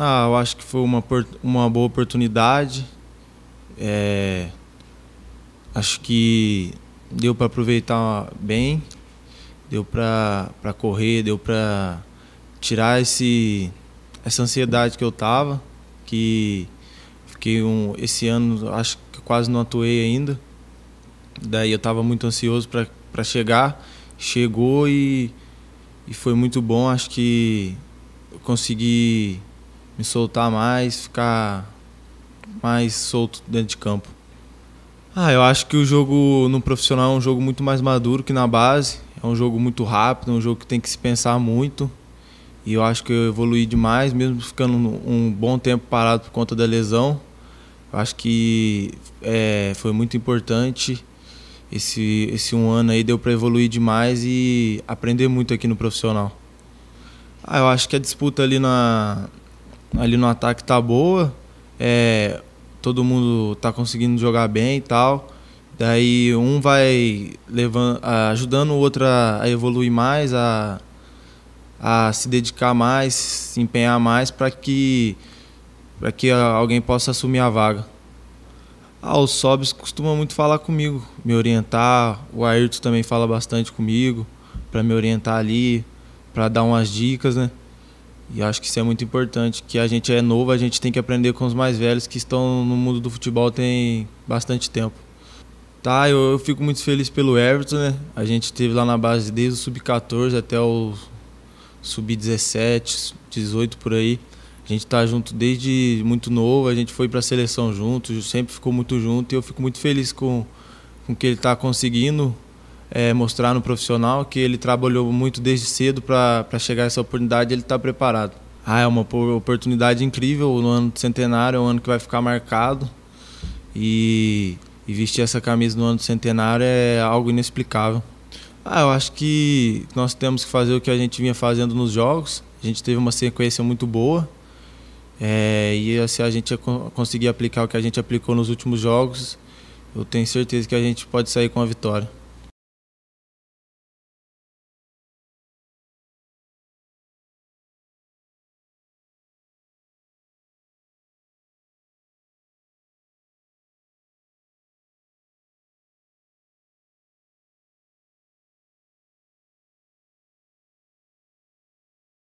Ah, eu acho que foi uma, uma boa oportunidade. É, acho que deu para aproveitar bem, deu para correr, deu para tirar esse, essa ansiedade que eu tava, que fiquei um, esse ano acho que quase não atuei ainda. Daí eu estava muito ansioso para chegar, chegou e, e foi muito bom. Acho que eu consegui me soltar mais, ficar mais solto dentro de campo. Ah, eu acho que o jogo no profissional é um jogo muito mais maduro que na base. É um jogo muito rápido, é um jogo que tem que se pensar muito. E eu acho que eu evolui demais, mesmo ficando um bom tempo parado por conta da lesão. Eu acho que é, foi muito importante. Esse, esse um ano aí deu para evoluir demais e aprender muito aqui no profissional. Ah, eu acho que a disputa ali na, ali no ataque tá boa. É, todo mundo tá conseguindo jogar bem e tal. Daí um vai levando, ajudando o outro a, evoluir mais, a, a se dedicar mais, se empenhar mais para que que alguém possa assumir a vaga. Ah, os Sobs costumam muito falar comigo, me orientar. O Ayrton também fala bastante comigo para me orientar ali, para dar umas dicas, né? E acho que isso é muito importante, que a gente é novo, a gente tem que aprender com os mais velhos que estão no mundo do futebol tem bastante tempo. Tá, eu, eu fico muito feliz pelo Everton, né? A gente esteve lá na base desde o sub-14 até o sub-17, 18 por aí. A gente tá junto desde muito novo, a gente foi para a seleção junto, sempre ficou muito junto e eu fico muito feliz com com que ele está conseguindo é, mostrar no profissional que ele trabalhou muito desde cedo para chegar a essa oportunidade ele está preparado. Ah, é uma oportunidade incrível no ano do centenário, é um ano que vai ficar marcado e, e vestir essa camisa no ano do centenário é algo inexplicável. Ah, eu acho que nós temos que fazer o que a gente vinha fazendo nos jogos. A gente teve uma sequência muito boa. É, e se a gente conseguir aplicar o que a gente aplicou nos últimos jogos, eu tenho certeza que a gente pode sair com a vitória.